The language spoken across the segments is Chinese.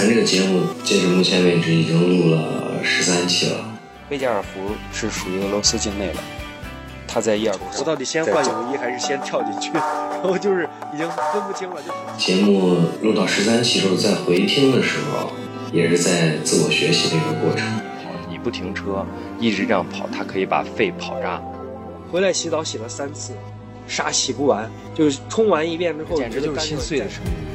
咱这个节目截止目前为止已经录了十三期了。贝加尔湖是属于俄罗斯境内的，他在伊尔库我到底先换泳衣还是先跳进去？然后就是已经分不清了。就节目录到十三期之后，再回听的时候，也是在自我学习的一个过程。你不停车，一直这样跑，它可以把肺跑炸。回来洗澡洗了三次，沙洗不完，就是冲完一遍之后，简直就是心碎的声音。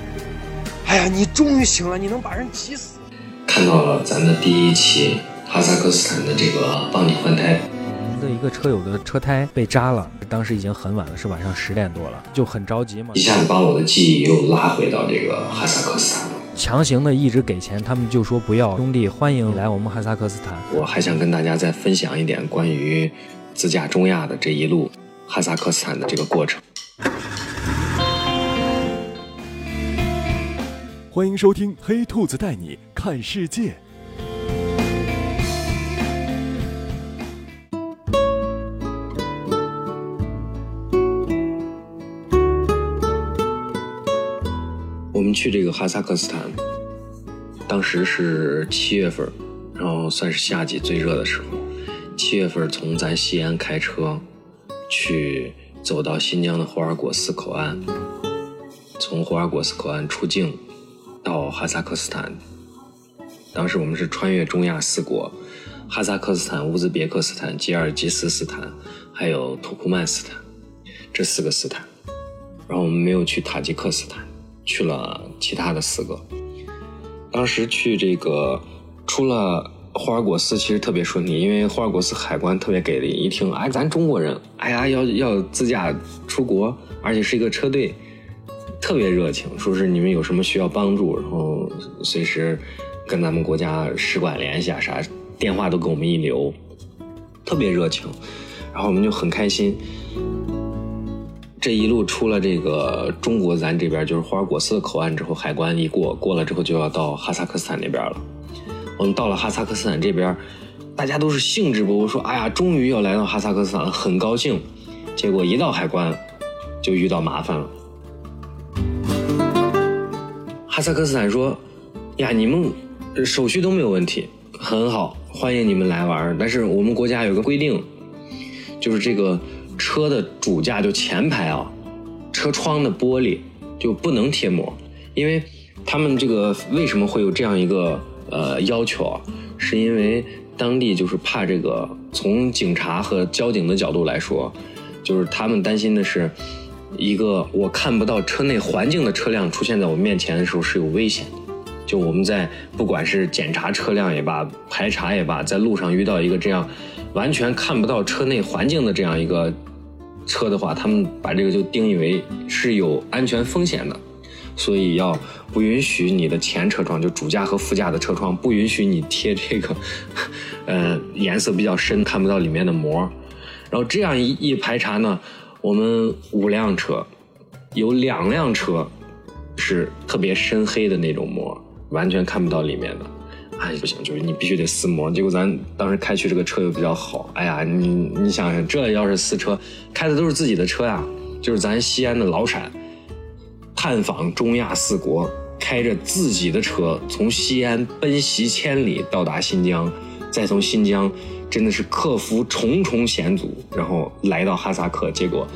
哎呀，你终于醒了，你能把人急死！看到了咱的第一期哈萨克斯坦的这个帮你换胎。我们的一个车友的车胎被扎了，当时已经很晚了，是晚上十点多了，就很着急嘛。一下子把我的记忆又拉回到这个哈萨克斯坦了。强行的一直给钱，他们就说不要。兄弟，欢迎来我们哈萨克斯坦。我还想跟大家再分享一点关于自驾中亚的这一路哈萨克斯坦的这个过程。欢迎收听《黑兔子带你看世界》。我们去这个哈萨克斯坦，当时是七月份，然后算是夏季最热的时候。七月份从咱西安开车去，走到新疆的霍尔果斯口岸，从霍尔果斯口岸出境到哈萨克斯坦。当时我们是穿越中亚四国：哈萨克斯坦、乌兹别克斯坦、吉尔吉斯斯坦，还有土库曼斯坦这四个斯坦。然后我们没有去塔吉克斯坦。去了其他的四个，当时去这个出了霍尔果斯，其实特别顺利，因为霍尔果斯海关特别给力，一听哎咱中国人，哎呀要要自驾出国，而且是一个车队，特别热情，说是你们有什么需要帮助，然后随时跟咱们国家使馆联系啊啥，电话都给我们一留，特别热情，然后我们就很开心。这一路出了这个中国，咱这边就是霍尔果斯的口岸之后，海关一过，过了之后就要到哈萨克斯坦那边了。我们到了哈萨克斯坦这边，大家都是兴致勃勃说：“哎呀，终于要来到哈萨克斯坦了，很高兴。”结果一到海关，就遇到麻烦了。哈萨克斯坦说：“呀，你们手续都没有问题，很好，欢迎你们来玩。但是我们国家有个规定，就是这个。”车的主驾就前排啊，车窗的玻璃就不能贴膜，因为他们这个为什么会有这样一个呃要求啊？是因为当地就是怕这个，从警察和交警的角度来说，就是他们担心的是，一个我看不到车内环境的车辆出现在我面前的时候是有危险的。就我们在不管是检查车辆也罢，排查也罢，在路上遇到一个这样完全看不到车内环境的这样一个车的话，他们把这个就定义为是有安全风险的，所以要不允许你的前车窗，就主驾和副驾的车窗不允许你贴这个，呃，颜色比较深看不到里面的膜。然后这样一一排查呢，我们五辆车有两辆车是特别深黑的那种膜。完全看不到里面的，哎不行，就是你必须得撕膜。结果咱当时开去这个车又比较好，哎呀，你你想想，这要是撕车，开的都是自己的车呀，就是咱西安的老陕，探访中亚四国，开着自己的车从西安奔袭千里到达新疆，再从新疆真的是克服重重险阻，然后来到哈萨克，结果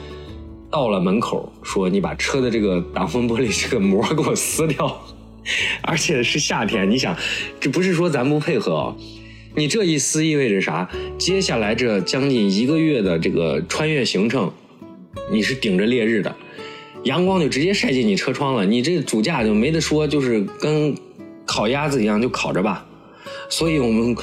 到了门口说你把车的这个挡风玻璃这个膜给我撕掉。而且是夏天，你想，这不是说咱不配合啊？你这一撕意味着啥？接下来这将近一个月的这个穿越行程，你是顶着烈日的，阳光就直接晒进你车窗了，你这主驾就没得说，就是跟烤鸭子一样就烤着吧。所以我们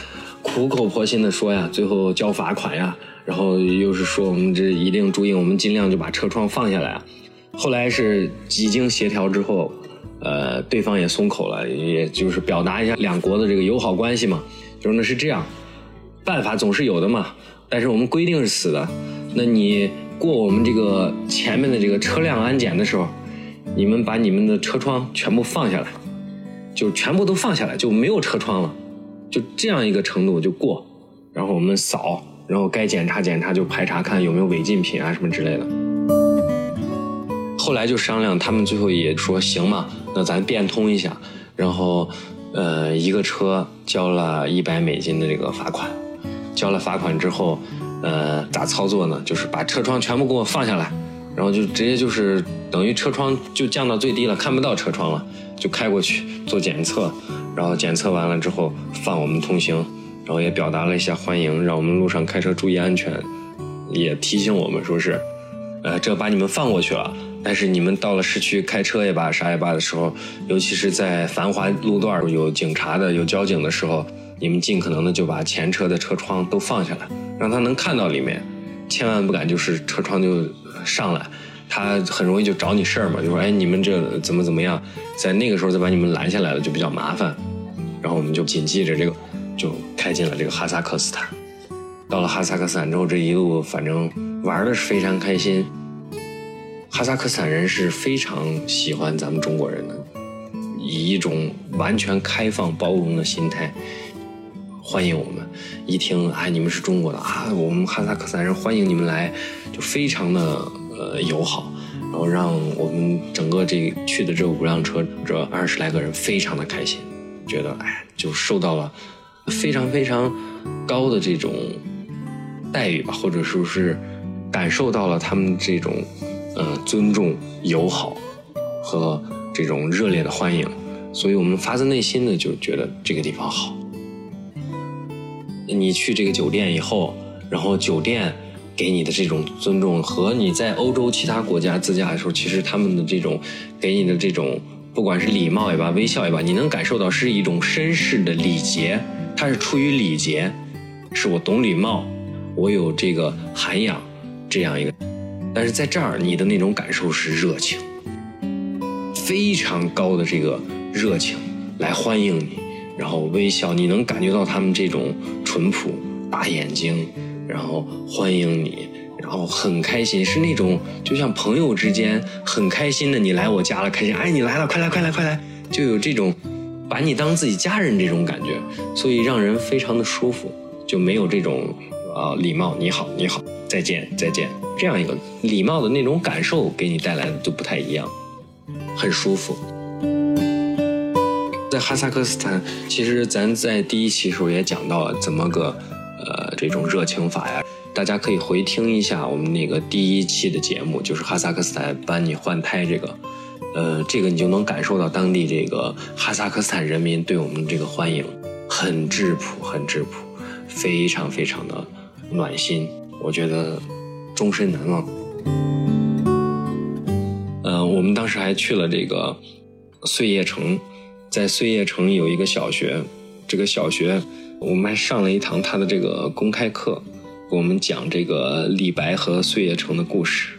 苦口婆心的说呀，最后交罚款呀，然后又是说我们这一定注意，我们尽量就把车窗放下来啊。后来是几经协调之后。呃，对方也松口了，也就是表达一下两国的这个友好关系嘛。就是那是这样，办法总是有的嘛。但是我们规定是死的，那你过我们这个前面的这个车辆安检的时候，你们把你们的车窗全部放下来，就全部都放下来，就没有车窗了，就这样一个程度就过。然后我们扫，然后该检查检查就排查，看有没有违禁品啊什么之类的。后来就商量，他们最后也说行嘛，那咱变通一下，然后，呃，一个车交了一百美金的这个罚款，交了罚款之后，呃，咋操作呢？就是把车窗全部给我放下来，然后就直接就是等于车窗就降到最低了，看不到车窗了，就开过去做检测，然后检测完了之后放我们通行，然后也表达了一下欢迎，让我们路上开车注意安全，也提醒我们说是，呃，这把你们放过去了。但是你们到了市区开车也罢，啥也罢的时候，尤其是在繁华路段有警察的、有交警的时候，你们尽可能的就把前车的车窗都放下来，让他能看到里面，千万不敢就是车窗就上来，他很容易就找你事儿嘛，就说哎你们这怎么怎么样，在那个时候再把你们拦下来了就比较麻烦，然后我们就谨记着这个，就开进了这个哈萨克斯坦。到了哈萨克斯坦之后，这一路反正玩的是非常开心。哈萨克斯坦人是非常喜欢咱们中国人的，以一种完全开放包容的心态欢迎我们。一听哎，你们是中国的啊，我们哈萨克斯坦人欢迎你们来，就非常的呃友好，然后让我们整个这去的这五辆车这二十来个人非常的开心，觉得哎就受到了非常非常高的这种待遇吧，或者说是感受到了他们这种。呃，尊重、友好和这种热烈的欢迎，所以我们发自内心的就觉得这个地方好。你去这个酒店以后，然后酒店给你的这种尊重，和你在欧洲其他国家自驾的时候，其实他们的这种给你的这种，不管是礼貌也罢，微笑也罢，你能感受到是一种绅士的礼节，它是出于礼节，是我懂礼貌，我有这个涵养，这样一个。但是在这儿，你的那种感受是热情，非常高的这个热情来欢迎你，然后微笑，你能感觉到他们这种淳朴、大眼睛，然后欢迎你，然后很开心，是那种就像朋友之间很开心的，你来我家了，开心，哎，你来了，快来，快来，快来，就有这种把你当自己家人这种感觉，所以让人非常的舒服，就没有这种啊礼貌，你好，你好，再见，再见。这样一个礼貌的那种感受给你带来的就不太一样，很舒服。在哈萨克斯坦，其实咱在第一期时候也讲到了怎么个呃这种热情法呀，大家可以回听一下我们那个第一期的节目，就是哈萨克斯坦帮你换胎这个，呃，这个你就能感受到当地这个哈萨克斯坦人民对我们这个欢迎，很质朴，很质朴，非常非常的暖心，我觉得。终身难忘。嗯，我们当时还去了这个碎叶城，在碎叶城有一个小学，这个小学我们还上了一堂他的这个公开课，给我们讲这个李白和碎叶城的故事。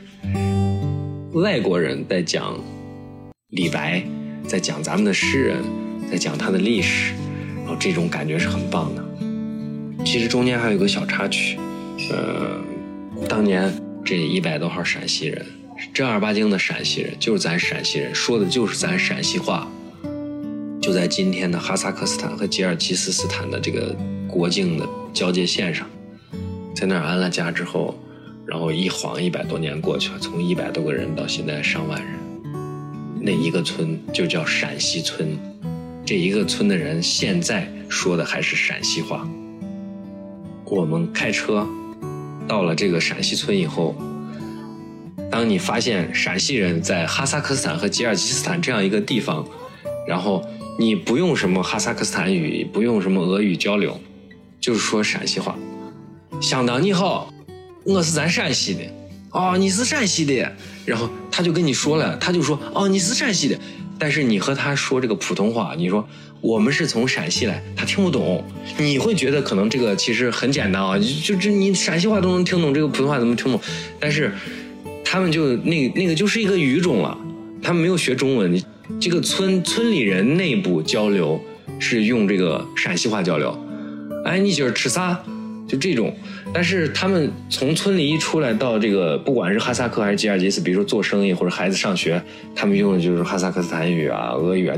外国人在讲李白，在讲咱们的诗人，在讲他的历史，然后这种感觉是很棒的。其实中间还有个小插曲，呃。当年这一百多号陕西人，正儿八经的陕西人，就是咱陕西人，说的就是咱陕西话。就在今天的哈萨克斯坦和吉尔吉斯斯坦的这个国境的交界线上，在那儿安了家之后，然后一晃一百多年过去了，从一百多个人到现在上万人，那一个村就叫陕西村，这一个村的人现在说的还是陕西话。我们开车。到了这个陕西村以后，当你发现陕西人在哈萨克斯坦和吉尔吉斯斯坦这样一个地方，然后你不用什么哈萨克斯坦语，不用什么俄语交流，就是说陕西话。相当你好，我是咱陕西的。哦，你是陕西的，然后他就跟你说了，他就说哦，你是陕西的。但是你和他说这个普通话，你说我们是从陕西来，他听不懂。你会觉得可能这个其实很简单啊，就这你陕西话都能听懂，这个普通话怎么听不懂？但是他们就那那个就是一个语种了，他们没有学中文。这个村村里人内部交流是用这个陕西话交流。哎，你今儿吃啥？就这种，但是他们从村里一出来到这个，不管是哈萨克还是吉尔吉斯，比如说做生意或者孩子上学，他们用的就是哈萨克斯坦语啊、俄语啊。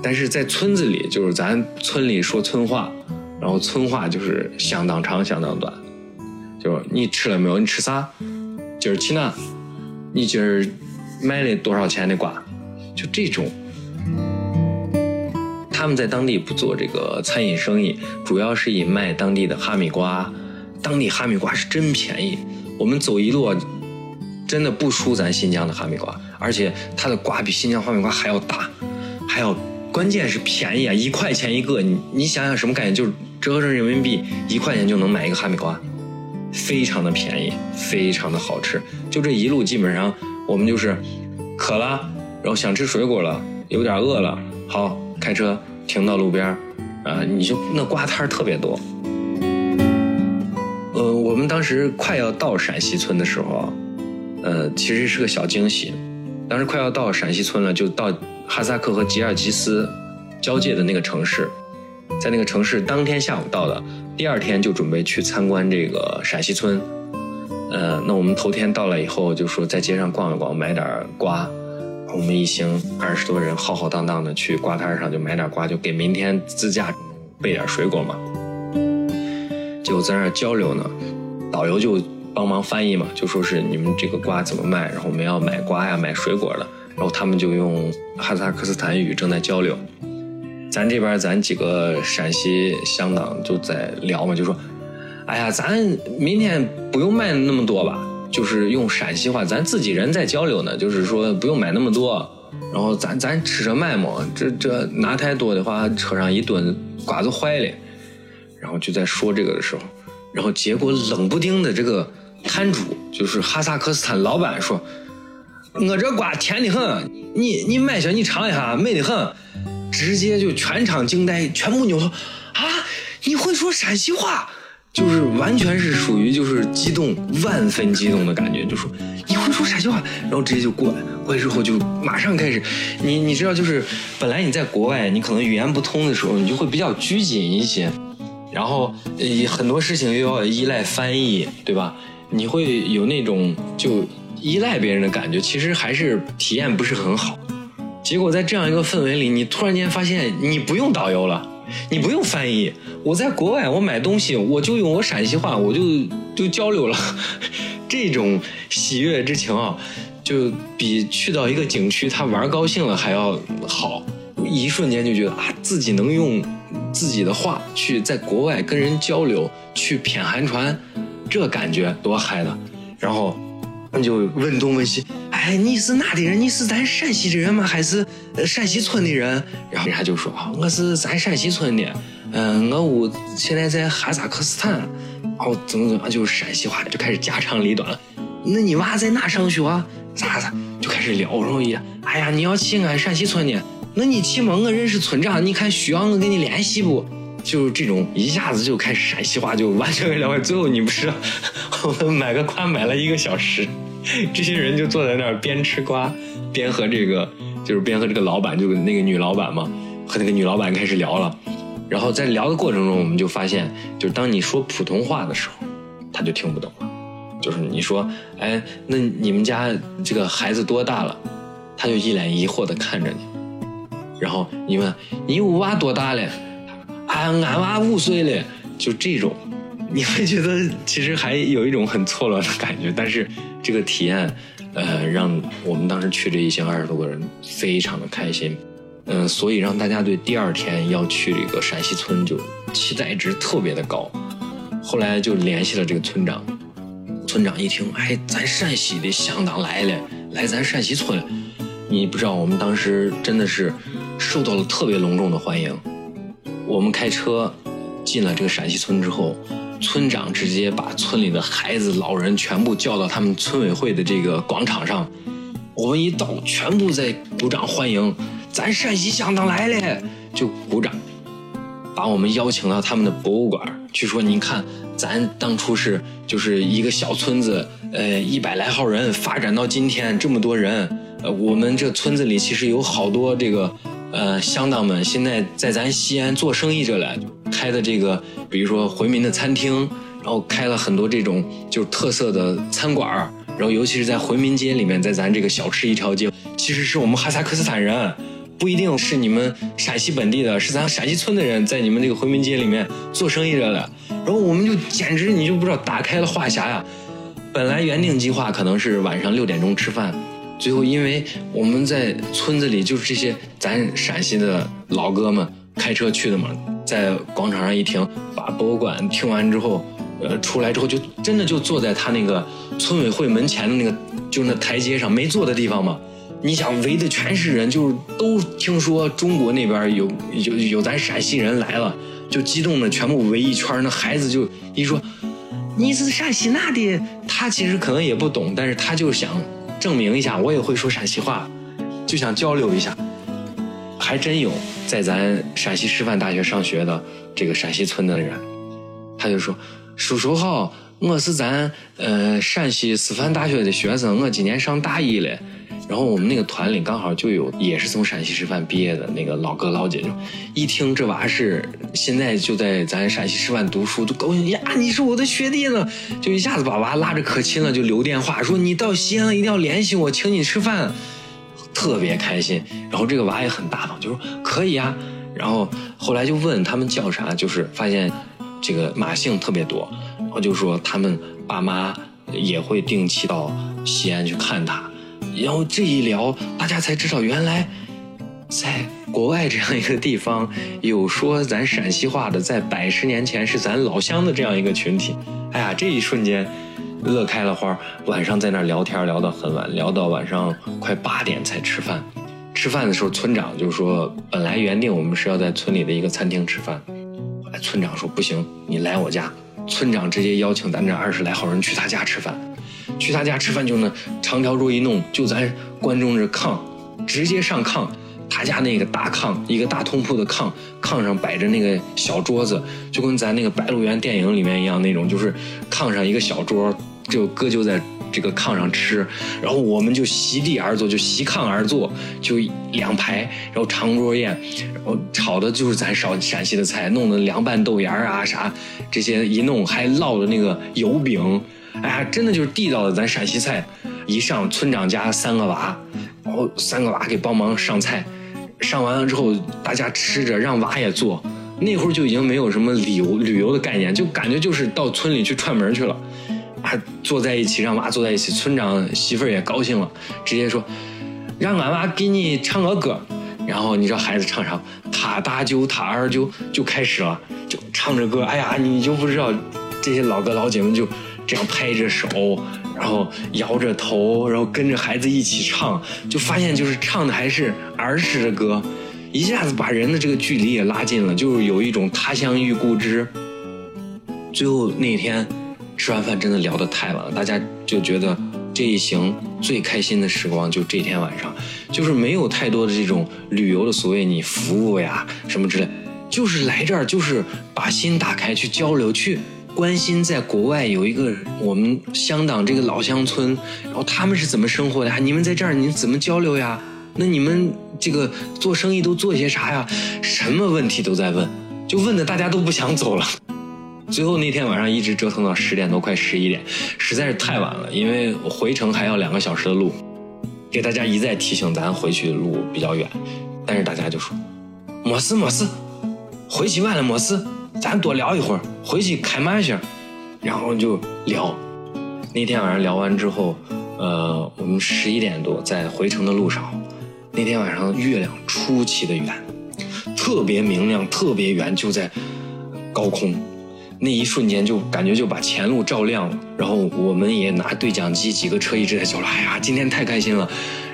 但是在村子里，就是咱村里说村话，然后村话就是相当长、相当短。就是你吃了没有？你吃啥？今儿去哪？你今儿买了多少钱的瓜？就这种。他们在当地不做这个餐饮生意，主要是以卖当地的哈密瓜。当地哈密瓜是真便宜，我们走一路，真的不输咱新疆的哈密瓜，而且它的瓜比新疆哈密瓜还要大，还要关键是便宜啊，一块钱一个，你你想想什么概念？就是折合成人民币一块钱就能买一个哈密瓜，非常的便宜，非常的好吃。就这一路基本上我们就是渴了，然后想吃水果了，有点饿了，好开车停到路边，啊，你就那瓜摊儿特别多。呃，我们当时快要到陕西村的时候，呃，其实是个小惊喜。当时快要到陕西村了，就到哈萨克和吉尔吉斯交界的那个城市，在那个城市当天下午到的，第二天就准备去参观这个陕西村。呃，那我们头天到了以后，就说在街上逛一逛，买点瓜。我们一行二十多人浩浩荡荡的去瓜摊上，就买点瓜，就给明天自驾备点水果嘛。就在那儿交流呢，导游就帮忙翻译嘛，就说是你们这个瓜怎么卖，然后我们要买瓜呀，买水果的，然后他们就用哈萨克斯坦语正在交流。咱这边咱几个陕西乡党就在聊嘛，就说，哎呀，咱明天不用卖那么多吧。就是用陕西话，咱自己人在交流呢，就是说不用买那么多，然后咱咱吃着卖嘛，这这拿太多的话，车上一吨瓜子坏了，然后就在说这个的时候，然后结果冷不丁的这个摊主就是哈萨克斯坦老板说，我这瓜甜的很，你你买下你尝一下，美的很，直接就全场惊呆，全部扭头啊，你会说陕西话？就是完全是属于就是激动万分激动的感觉，就说你会说陕西话，然后直接就过来，过来之后就马上开始，你你知道就是本来你在国外你可能语言不通的时候，你就会比较拘谨一些，然后呃很多事情又要依赖翻译，对吧？你会有那种就依赖别人的感觉，其实还是体验不是很好。结果在这样一个氛围里，你突然间发现你不用导游了。你不用翻译，我在国外，我买东西我就用我陕西话，我就就交流了。这种喜悦之情啊，就比去到一个景区他玩高兴了还要好。一瞬间就觉得啊，自己能用自己的话去在国外跟人交流，去谝寒川，这感觉多嗨的。然后。那就问东问西，哎，你是哪的人？你是咱陕西的人吗？还是陕西村的人？然后人家就说啊，我是咱陕西村的，嗯，我屋现在在哈萨克斯坦，哦，怎么怎么，就是陕西话就开始家长里短了。那你娃在哪上学？咋咋？就开始聊，然后一，哎呀，你要去俺陕西村的，那你去嘛？我认识村长，你看需要我跟你联系不？就是这种一下子就开始陕西话，就完全聊完。最后你不是 我们买个瓜买了一个小时。这些人就坐在那儿边吃瓜，边和这个就是边和这个老板，就那个女老板嘛，和那个女老板开始聊了。然后在聊的过程中，我们就发现，就是当你说普通话的时候，他就听不懂了。就是你说，哎，那你们家这个孩子多大了？他就一脸疑惑的看着你。然后你问你五娃多大了？俺俺娃五岁了。就这种。你会觉得其实还有一种很错乱的感觉，但是这个体验，呃，让我们当时去这一行二十多个人非常的开心，嗯，所以让大家对第二天要去这个陕西村就期待值特别的高。后来就联系了这个村长，村长一听，哎，咱陕西的乡党来了，来咱陕西村，你不知道我们当时真的是受到了特别隆重的欢迎。我们开车进了这个陕西村之后。村长直接把村里的孩子、老人全部叫到他们村委会的这个广场上，我们一到，全部在鼓掌欢迎，咱陕西乡党来了，就鼓掌，把我们邀请到他们的博物馆去说，您看，咱当初是就是一个小村子，呃，一百来号人，发展到今天这么多人，呃，我们这村子里其实有好多这个。呃，乡党们现在在咱西安做生意着嘞，开的这个，比如说回民的餐厅，然后开了很多这种就是特色的餐馆儿然后尤其是在回民街里面，在咱这个小吃一条街，其实是我们哈萨克斯坦人，不一定是你们陕西本地的，是咱陕西村的人在你们这个回民街里面做生意着嘞，然后我们就简直你就不知道打开了话匣呀，本来原定计划可能是晚上六点钟吃饭。最后，因为我们在村子里，就是这些咱陕西的老哥们，开车去的嘛，在广场上一停，把博物馆听完之后，呃，出来之后就真的就坐在他那个村委会门前的那个就那台阶上没坐的地方嘛。你想围的全是人，就是都听说中国那边有有有咱陕西人来了，就激动的全部围一圈。那孩子就一说你是陕西哪的，他其实可能也不懂，但是他就想证明一下，我也会说陕西话，就想交流一下。还真有在咱陕西师范大学上学的这个陕西村的人，他就说：“叔叔好，我是咱呃陕西师范大学的学生，我今年上大一了。”然后我们那个团里刚好就有也是从陕西师范毕业的那个老哥老姐，就一听这娃是现在就在咱陕西师范读书，都高兴呀！你是我的学弟呢，就一下子把娃拉着可亲了，就留电话说你到西安了一定要联系我，请你吃饭，特别开心。然后这个娃也很大方，就说可以啊。然后后来就问他们叫啥，就是发现这个马姓特别多，然后就说他们爸妈也会定期到西安去看他。然后这一聊，大家才知道原来，在国外这样一个地方，有说咱陕西话的，在百十年前是咱老乡的这样一个群体。哎呀，这一瞬间乐开了花。晚上在那聊天聊到很晚，聊到晚上快八点才吃饭。吃饭的时候，村长就说，本来原定我们是要在村里的一个餐厅吃饭，后来村长说不行，你来我家。村长直接邀请咱这二十来号人去他家吃饭。去他家吃饭就那长条桌一弄，就咱观众这炕，直接上炕。他家那个大炕，一个大通铺的炕，炕上摆着那个小桌子，就跟咱那个《白鹿原》电影里面一样那种，就是炕上一个小桌，就搁就在这个炕上吃。然后我们就席地而坐，就席炕而坐，就两排，然后长桌宴，然后炒的就是咱陕陕西的菜，弄的凉拌豆芽啊啥，这些一弄还烙的那个油饼。哎呀，真的就是地道的咱陕西菜。一上村长家三个娃，然后三个娃给帮忙上菜，上完了之后大家吃着，让娃也做。那会儿就已经没有什么旅游旅游的概念，就感觉就是到村里去串门去了。坐在一起，让娃坐在一起，村长媳妇儿也高兴了，直接说让俺娃给你唱个歌。然后你知道孩子唱啥？他大舅他二舅就开始了，就唱着歌。哎呀，你就不知道这些老哥老姐们就。这样拍着手，然后摇着头，然后跟着孩子一起唱，就发现就是唱的还是儿时的歌，一下子把人的这个距离也拉近了，就是有一种他乡遇故知。最后那天吃完饭真的聊得太晚了，大家就觉得这一行最开心的时光就这天晚上，就是没有太多的这种旅游的所谓你服务呀什么之类，就是来这儿就是把心打开去交流去。关心在国外有一个我们香港这个老乡村，然后他们是怎么生活的呀？你们在这儿你怎么交流呀？那你们这个做生意都做些啥呀？什么问题都在问，就问的大家都不想走了。最后那天晚上一直折腾到十点多，快十一点，实在是太晚了，因为回程还要两个小时的路，给大家一再提醒咱回去的路比较远，但是大家就说，没事没事，回去晚了没事。咱多聊一会儿，回去开慢些，然后就聊。那天晚上聊完之后，呃，我们十一点多在回程的路上，那天晚上月亮出奇的圆，特别明亮，特别圆，就在高空。那一瞬间就感觉就把前路照亮了。然后我们也拿对讲机，几个车一直在交流。哎呀，今天太开心了。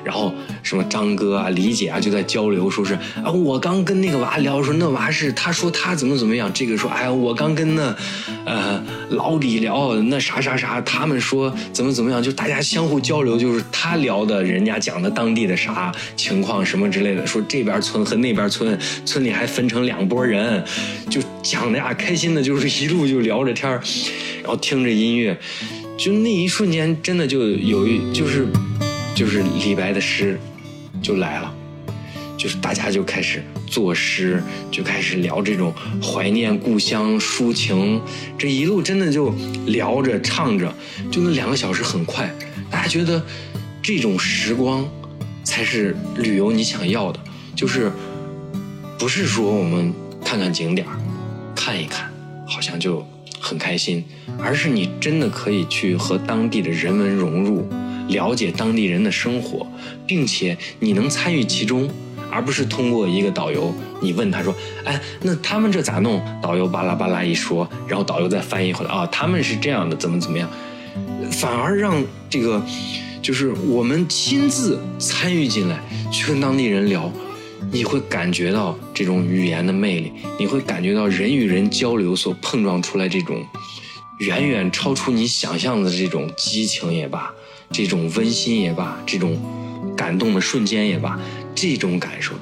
然后什么张哥啊、李姐啊就在交流，说是啊，我刚跟那个娃聊说，那娃是他说他怎么怎么样，这个说哎呀，我刚跟那，呃老李聊那啥啥啥，他们说怎么怎么样，就大家相互交流，就是他聊的，人家讲的当地的啥情况什么之类的，说这边村和那边村，村里还分成两拨人，就讲的呀，开心的，就是一路就聊着天然后听着音乐，就那一瞬间真的就有一就是。就是李白的诗就来了，就是大家就开始作诗，就开始聊这种怀念故乡、抒情。这一路真的就聊着唱着，就那两个小时很快。大家觉得这种时光才是旅游你想要的，就是不是说我们看看景点看一看，好像就很开心，而是你真的可以去和当地的人文融入。了解当地人的生活，并且你能参与其中，而不是通过一个导游，你问他说，哎，那他们这咋弄？导游巴拉巴拉一说，然后导游再翻译回来，啊，他们是这样的，怎么怎么样，反而让这个就是我们亲自参与进来，去跟当地人聊，你会感觉到这种语言的魅力，你会感觉到人与人交流所碰撞出来这种远远超出你想象的这种激情也罢，这种温馨也罢，这种感动的瞬间也罢，这种感受，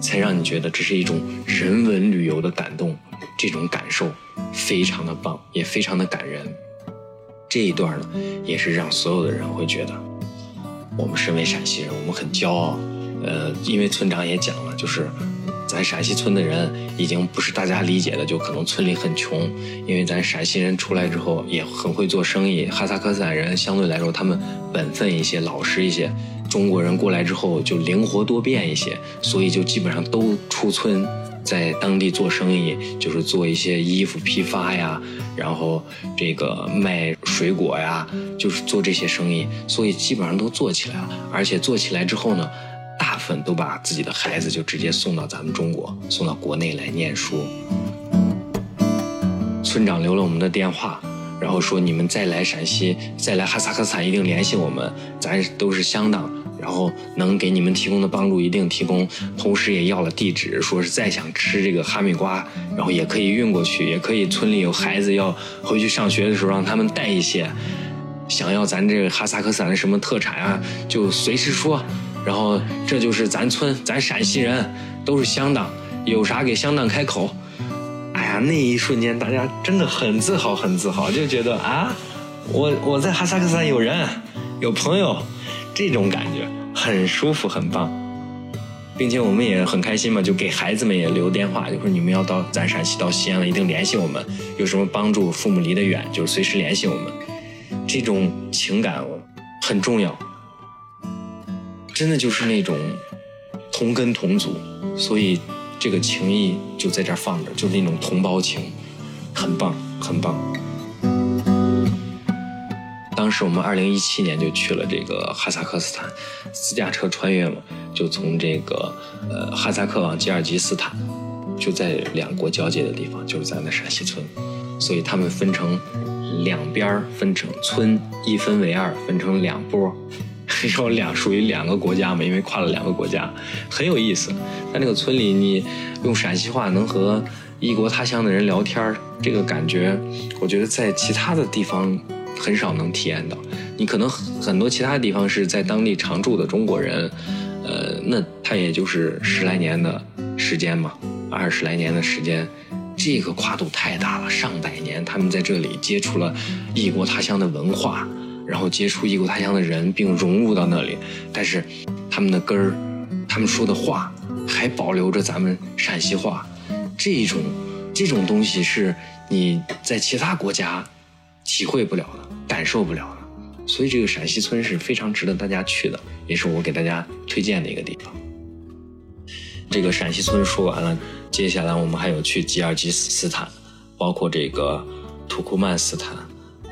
才让你觉得这是一种人文旅游的感动，这种感受非常的棒，也非常的感人。这一段呢，也是让所有的人会觉得，我们身为陕西人，我们很骄傲。呃，因为村长也讲了，就是咱陕西村的人已经不是大家理解的，就可能村里很穷。因为咱陕西人出来之后也很会做生意，哈萨克斯坦人相对来说他们本分一些，老实一些。中国人过来之后就灵活多变一些，所以就基本上都出村。在当地做生意，就是做一些衣服批发呀，然后这个卖水果呀，就是做这些生意，所以基本上都做起来了。而且做起来之后呢，都把自己的孩子就直接送到咱们中国，送到国内来念书。村长留了我们的电话，然后说你们再来陕西，再来哈萨克斯坦一定联系我们，咱都是乡党。然后能给你们提供的帮助一定提供，同时也要了地址，说是再想吃这个哈密瓜，然后也可以运过去，也可以村里有孩子要回去上学的时候让他们带一些，想要咱这个哈萨克斯坦的什么特产啊，就随时说。然后这就是咱村，咱陕西人都是乡党，有啥给乡党开口。哎呀，那一瞬间大家真的很自豪，很自豪，就觉得啊，我我在哈萨克斯坦有人，有朋友。这种感觉很舒服，很棒，并且我们也很开心嘛，就给孩子们也留电话，就说你们要到咱陕西到西安了，一定联系我们，有什么帮助，父母离得远，就随时联系我们。这种情感很重要，真的就是那种同根同祖，所以这个情谊就在这放着，就是那种同胞情，很棒，很棒。当时我们二零一七年就去了这个哈萨克斯坦，私家车穿越嘛，就从这个呃哈萨克往吉尔吉斯坦，就在两国交界的地方，就是咱的陕西村，所以他们分成两边分成村一分为二，分成两波，有两属于两个国家嘛，因为跨了两个国家，很有意思。在那个村里，你用陕西话能和异国他乡的人聊天，这个感觉，我觉得在其他的地方。很少能体验到，你可能很多其他地方是在当地常住的中国人，呃，那他也就是十来年的时间嘛，二十来年的时间，这个跨度太大了，上百年，他们在这里接触了异国他乡的文化，然后接触异国他乡的人，并融入到那里，但是他们的根儿，他们说的话还保留着咱们陕西话，这种这种东西是你在其他国家体会不了的。感受不了的，所以这个陕西村是非常值得大家去的，也是我给大家推荐的一个地方。这个陕西村说完了，接下来我们还有去吉尔吉斯斯坦，包括这个土库曼斯坦，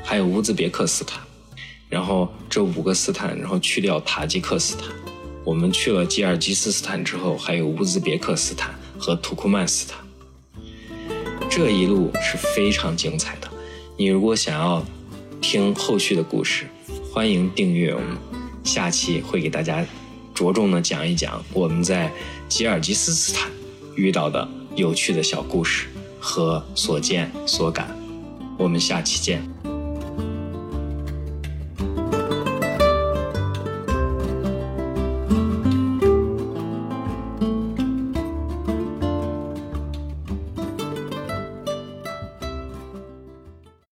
还有乌兹别克斯坦，然后这五个斯坦，然后去掉塔吉克斯坦，我们去了吉尔吉斯斯坦之后，还有乌兹别克斯坦和土库曼斯坦，这一路是非常精彩的。你如果想要。听后续的故事，欢迎订阅我们。下期会给大家着重的讲一讲我们在吉尔吉斯斯坦遇到的有趣的小故事和所见所感。我们下期见。